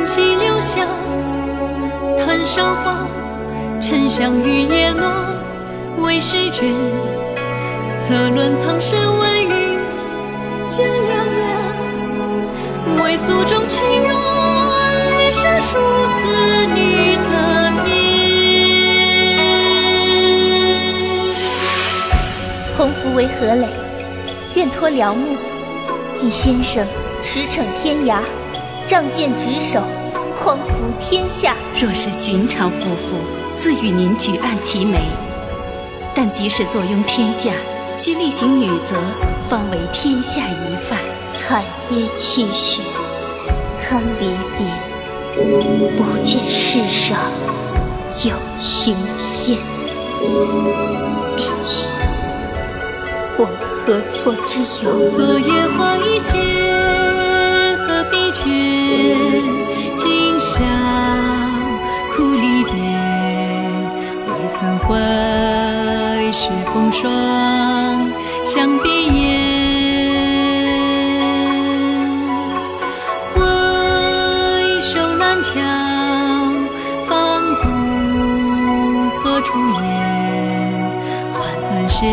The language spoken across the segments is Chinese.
长鸣细柳下，叹韶华。沉香玉叶暖，为诗卷。策论苍生问语，见良缘。为诉衷情愿，一生数字女则偏。鸿福为何累？愿托辽幕，以先生驰骋天涯，仗剑执手，匡扶天下。若是寻常夫妇，自与您举案齐眉；但即使坐拥天下，须力行女则，方为天下一范。彩叶泣血，堪离别，不见世上有晴天。便起，我何错之有？昨夜花一谢，何必觉？今宵苦离别，未曾会是风霜相别烟。回首南墙，芳顾何处言？换簪鞋，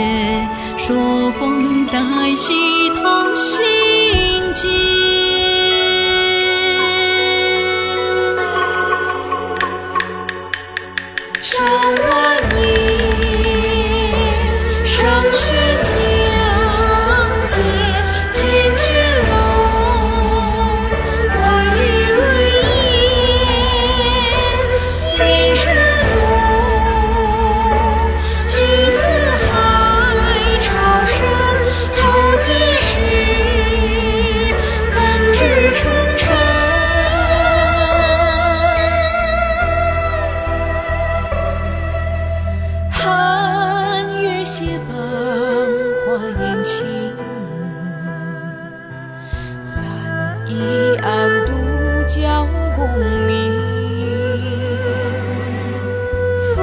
说风带喜同行间。倚暗独教功名。复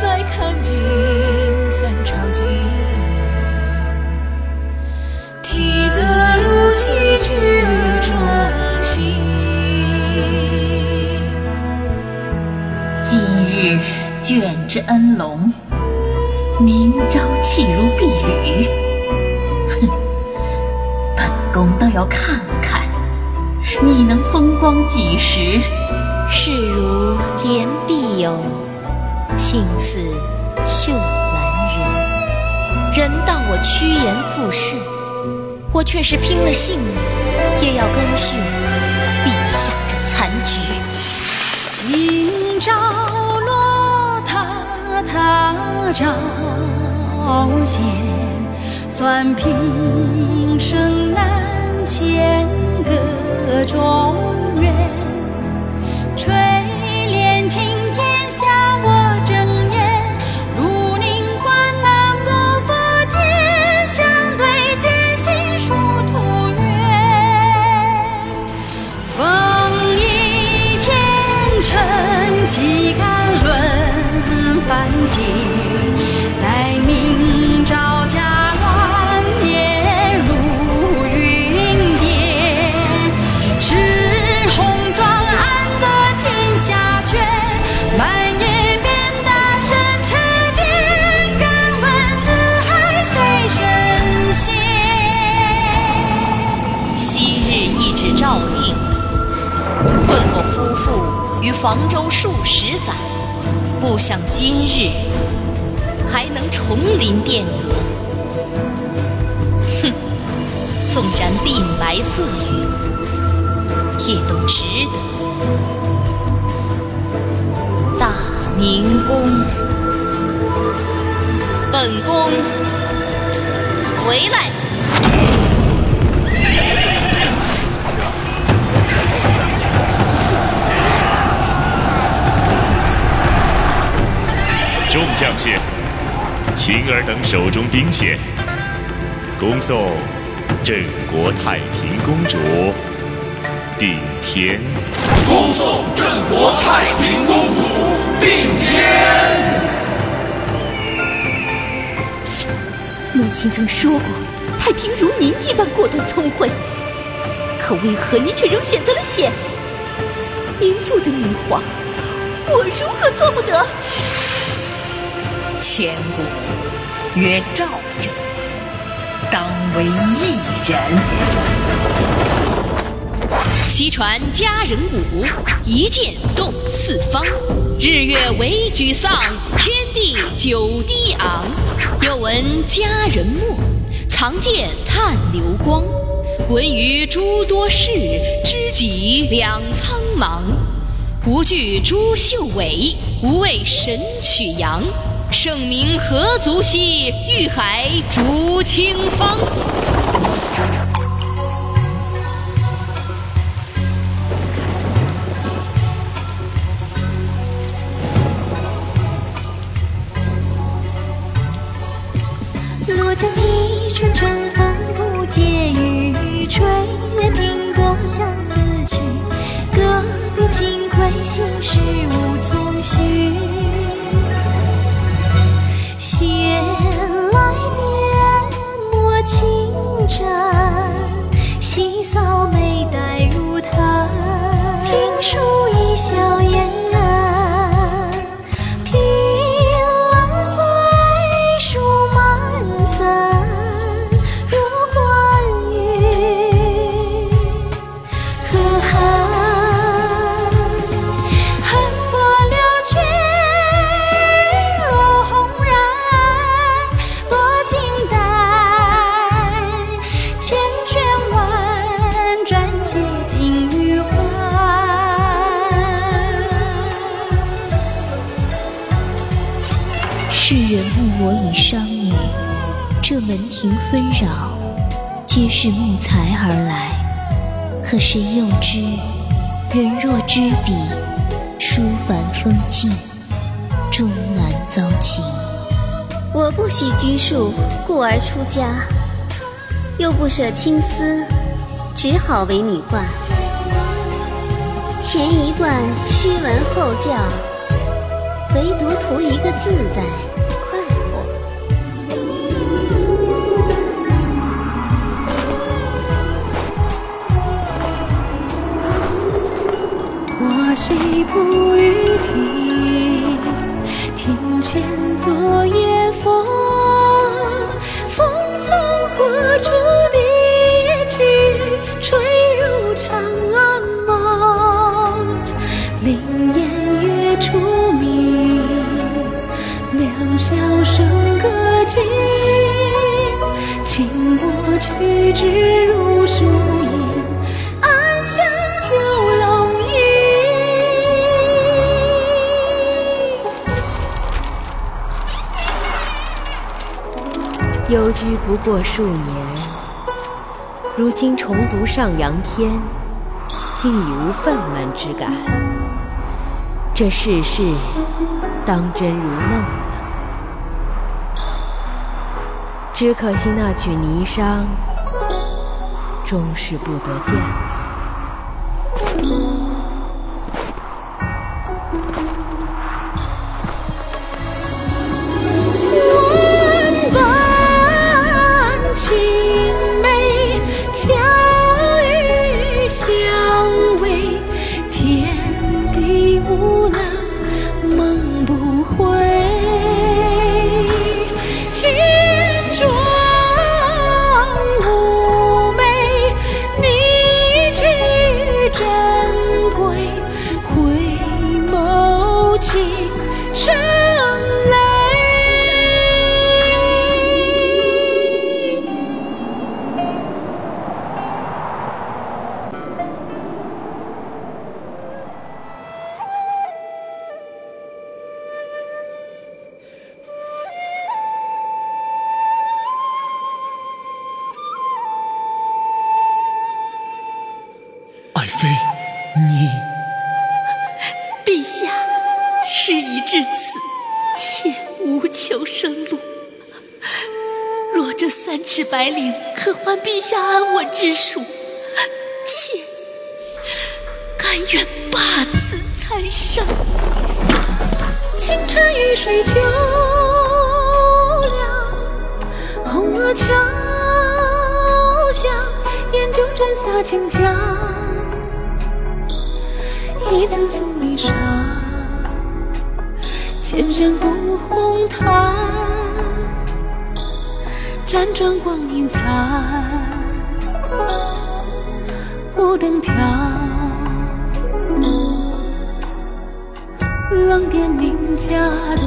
再看尽三朝景，题字如棋局中行。今日卷之恩龙，明朝弃如敝履。要看看，你能风光几时？视如莲碧友，性似秀兰人。人道我趋炎附势，我却是拼了性命，也要跟续陛下这残局。今朝落塔塔照现，算平生难千个中原。垂帘听天下我睁眼，如凝环南国佛见，相对艰辛殊途远。风一天尘，岂敢论凡间？困我夫妇于房州数十载，不想今日还能重临殿阁。哼，纵然鬓白色羽，也都值得。大明宫，本宫回来。将士，青儿等手中兵械，恭送镇国太平公主定天。恭送镇国太平公主定天。母亲曾说过，太平如您一般果断聪慧，可为何您却仍选择了险？您做的女皇，我如何做不得？千古曰赵者，当为一人。西传佳人舞，一剑动四方。日月为沮丧，天地久低昂。又闻佳人墨，藏剑探流光。闻于诸多事，知己两苍茫。不惧朱秀伟，无畏神曲扬。盛名何足惜，玉海逐清风。我以商女，这门庭纷扰，皆是慕才而来。可谁又知，人若知彼，书凡风静，终难遭情。我不喜拘束，故而出家，又不舍青丝，只好为女冠。前一贯诗文后教，唯独图一个自在花谁不语听？庭前昨夜风，风送何处的去？吹入长安梦。灵烟月出明，两小笙歌尽。轻拨去之幽居不过数年，如今重读上阳篇，竟已无愤懑之感。这世事当真如梦了。只可惜那曲霓裳，终是不得见。妃，你陛下，事已至此，妾无求生路，若这三尺白绫可换陛下安稳之属，妾甘愿罢此残生。青春与水秋。辗转光阴残，孤灯挑。冷殿名家断，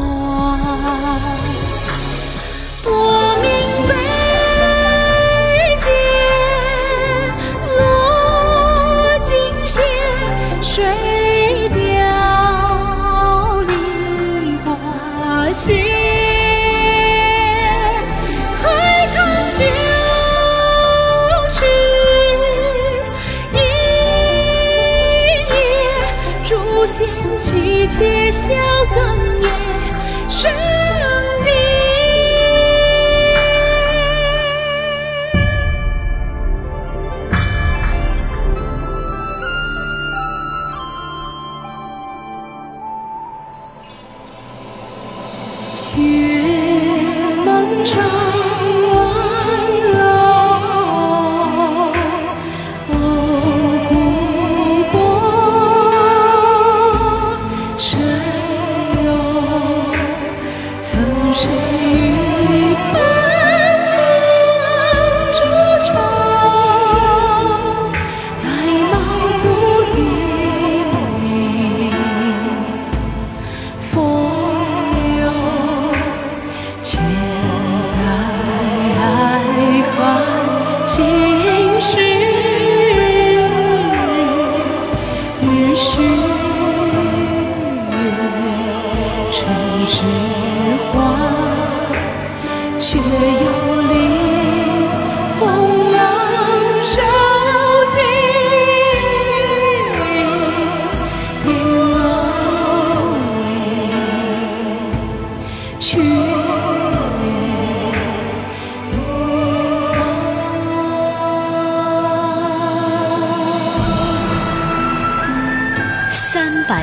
诛仙曲且笑哽咽，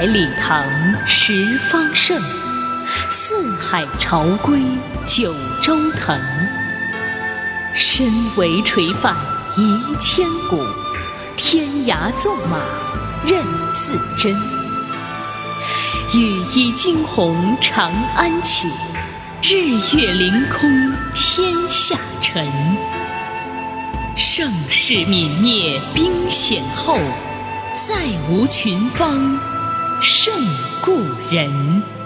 百里堂十方盛，四海潮归九州腾。身为垂范遗千古，天涯纵马任自珍。羽衣惊鸿长安曲，日月凌空天下沉。盛世泯灭兵险后，再无群芳胜故人。